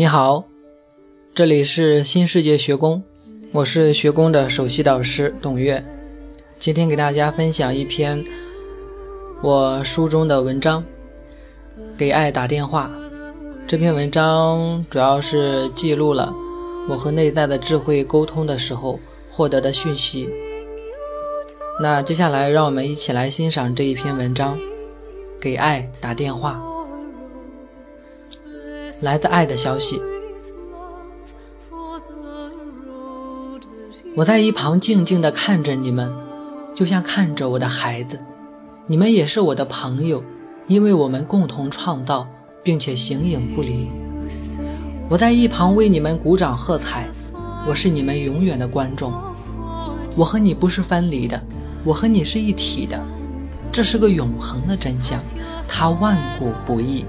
你好，这里是新世界学宫，我是学宫的首席导师董月。今天给大家分享一篇我书中的文章，《给爱打电话》。这篇文章主要是记录了我和内在的智慧沟通的时候获得的讯息。那接下来，让我们一起来欣赏这一篇文章，《给爱打电话》。来自爱的消息，我在一旁静静地看着你们，就像看着我的孩子。你们也是我的朋友，因为我们共同创造，并且形影不离。我在一旁为你们鼓掌喝彩，我是你们永远的观众。我和你不是分离的，我和你是一体的，这是个永恒的真相，它万古不易。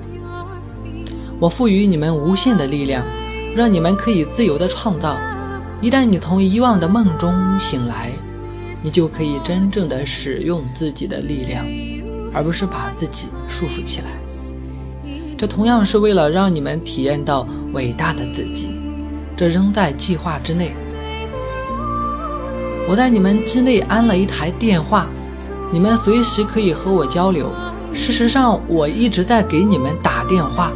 我赋予你们无限的力量，让你们可以自由的创造。一旦你从遗忘的梦中醒来，你就可以真正的使用自己的力量，而不是把自己束缚起来。这同样是为了让你们体验到伟大的自己。这仍在计划之内。我在你们机内安了一台电话，你们随时可以和我交流。事实上，我一直在给你们打电话。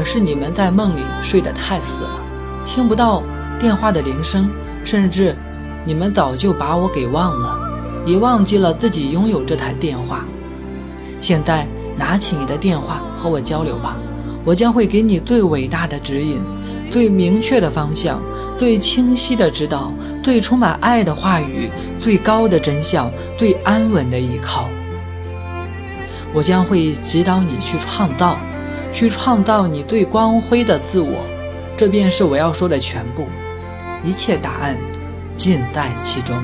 可是你们在梦里睡得太死了，听不到电话的铃声，甚至你们早就把我给忘了，也忘记了自己拥有这台电话。现在拿起你的电话和我交流吧，我将会给你最伟大的指引，最明确的方向，最清晰的指导，最充满爱的话语，最高的真相，最安稳的依靠。我将会指导你去创造。去创造你最光辉的自我，这便是我要说的全部。一切答案尽在其中。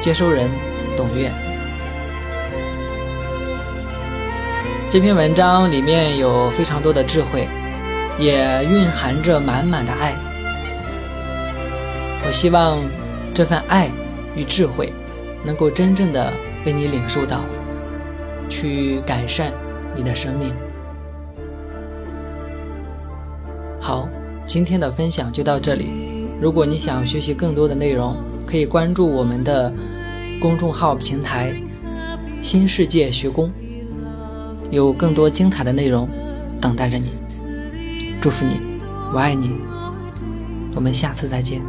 接收人：董月。这篇文章里面有非常多的智慧，也蕴含着满满的爱。我希望这份爱与智慧能够真正的被你领受到，去改善你的生命。好，今天的分享就到这里。如果你想学习更多的内容，可以关注我们的公众号平台“新世界学宫”，有更多精彩的内容等待着你。祝福你，我爱你，我们下次再见。